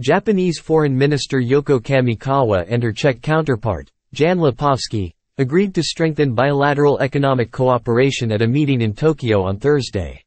Japanese Foreign Minister Yoko Kamikawa and her Czech counterpart, Jan Lipavsky, agreed to strengthen bilateral economic cooperation at a meeting in Tokyo on Thursday.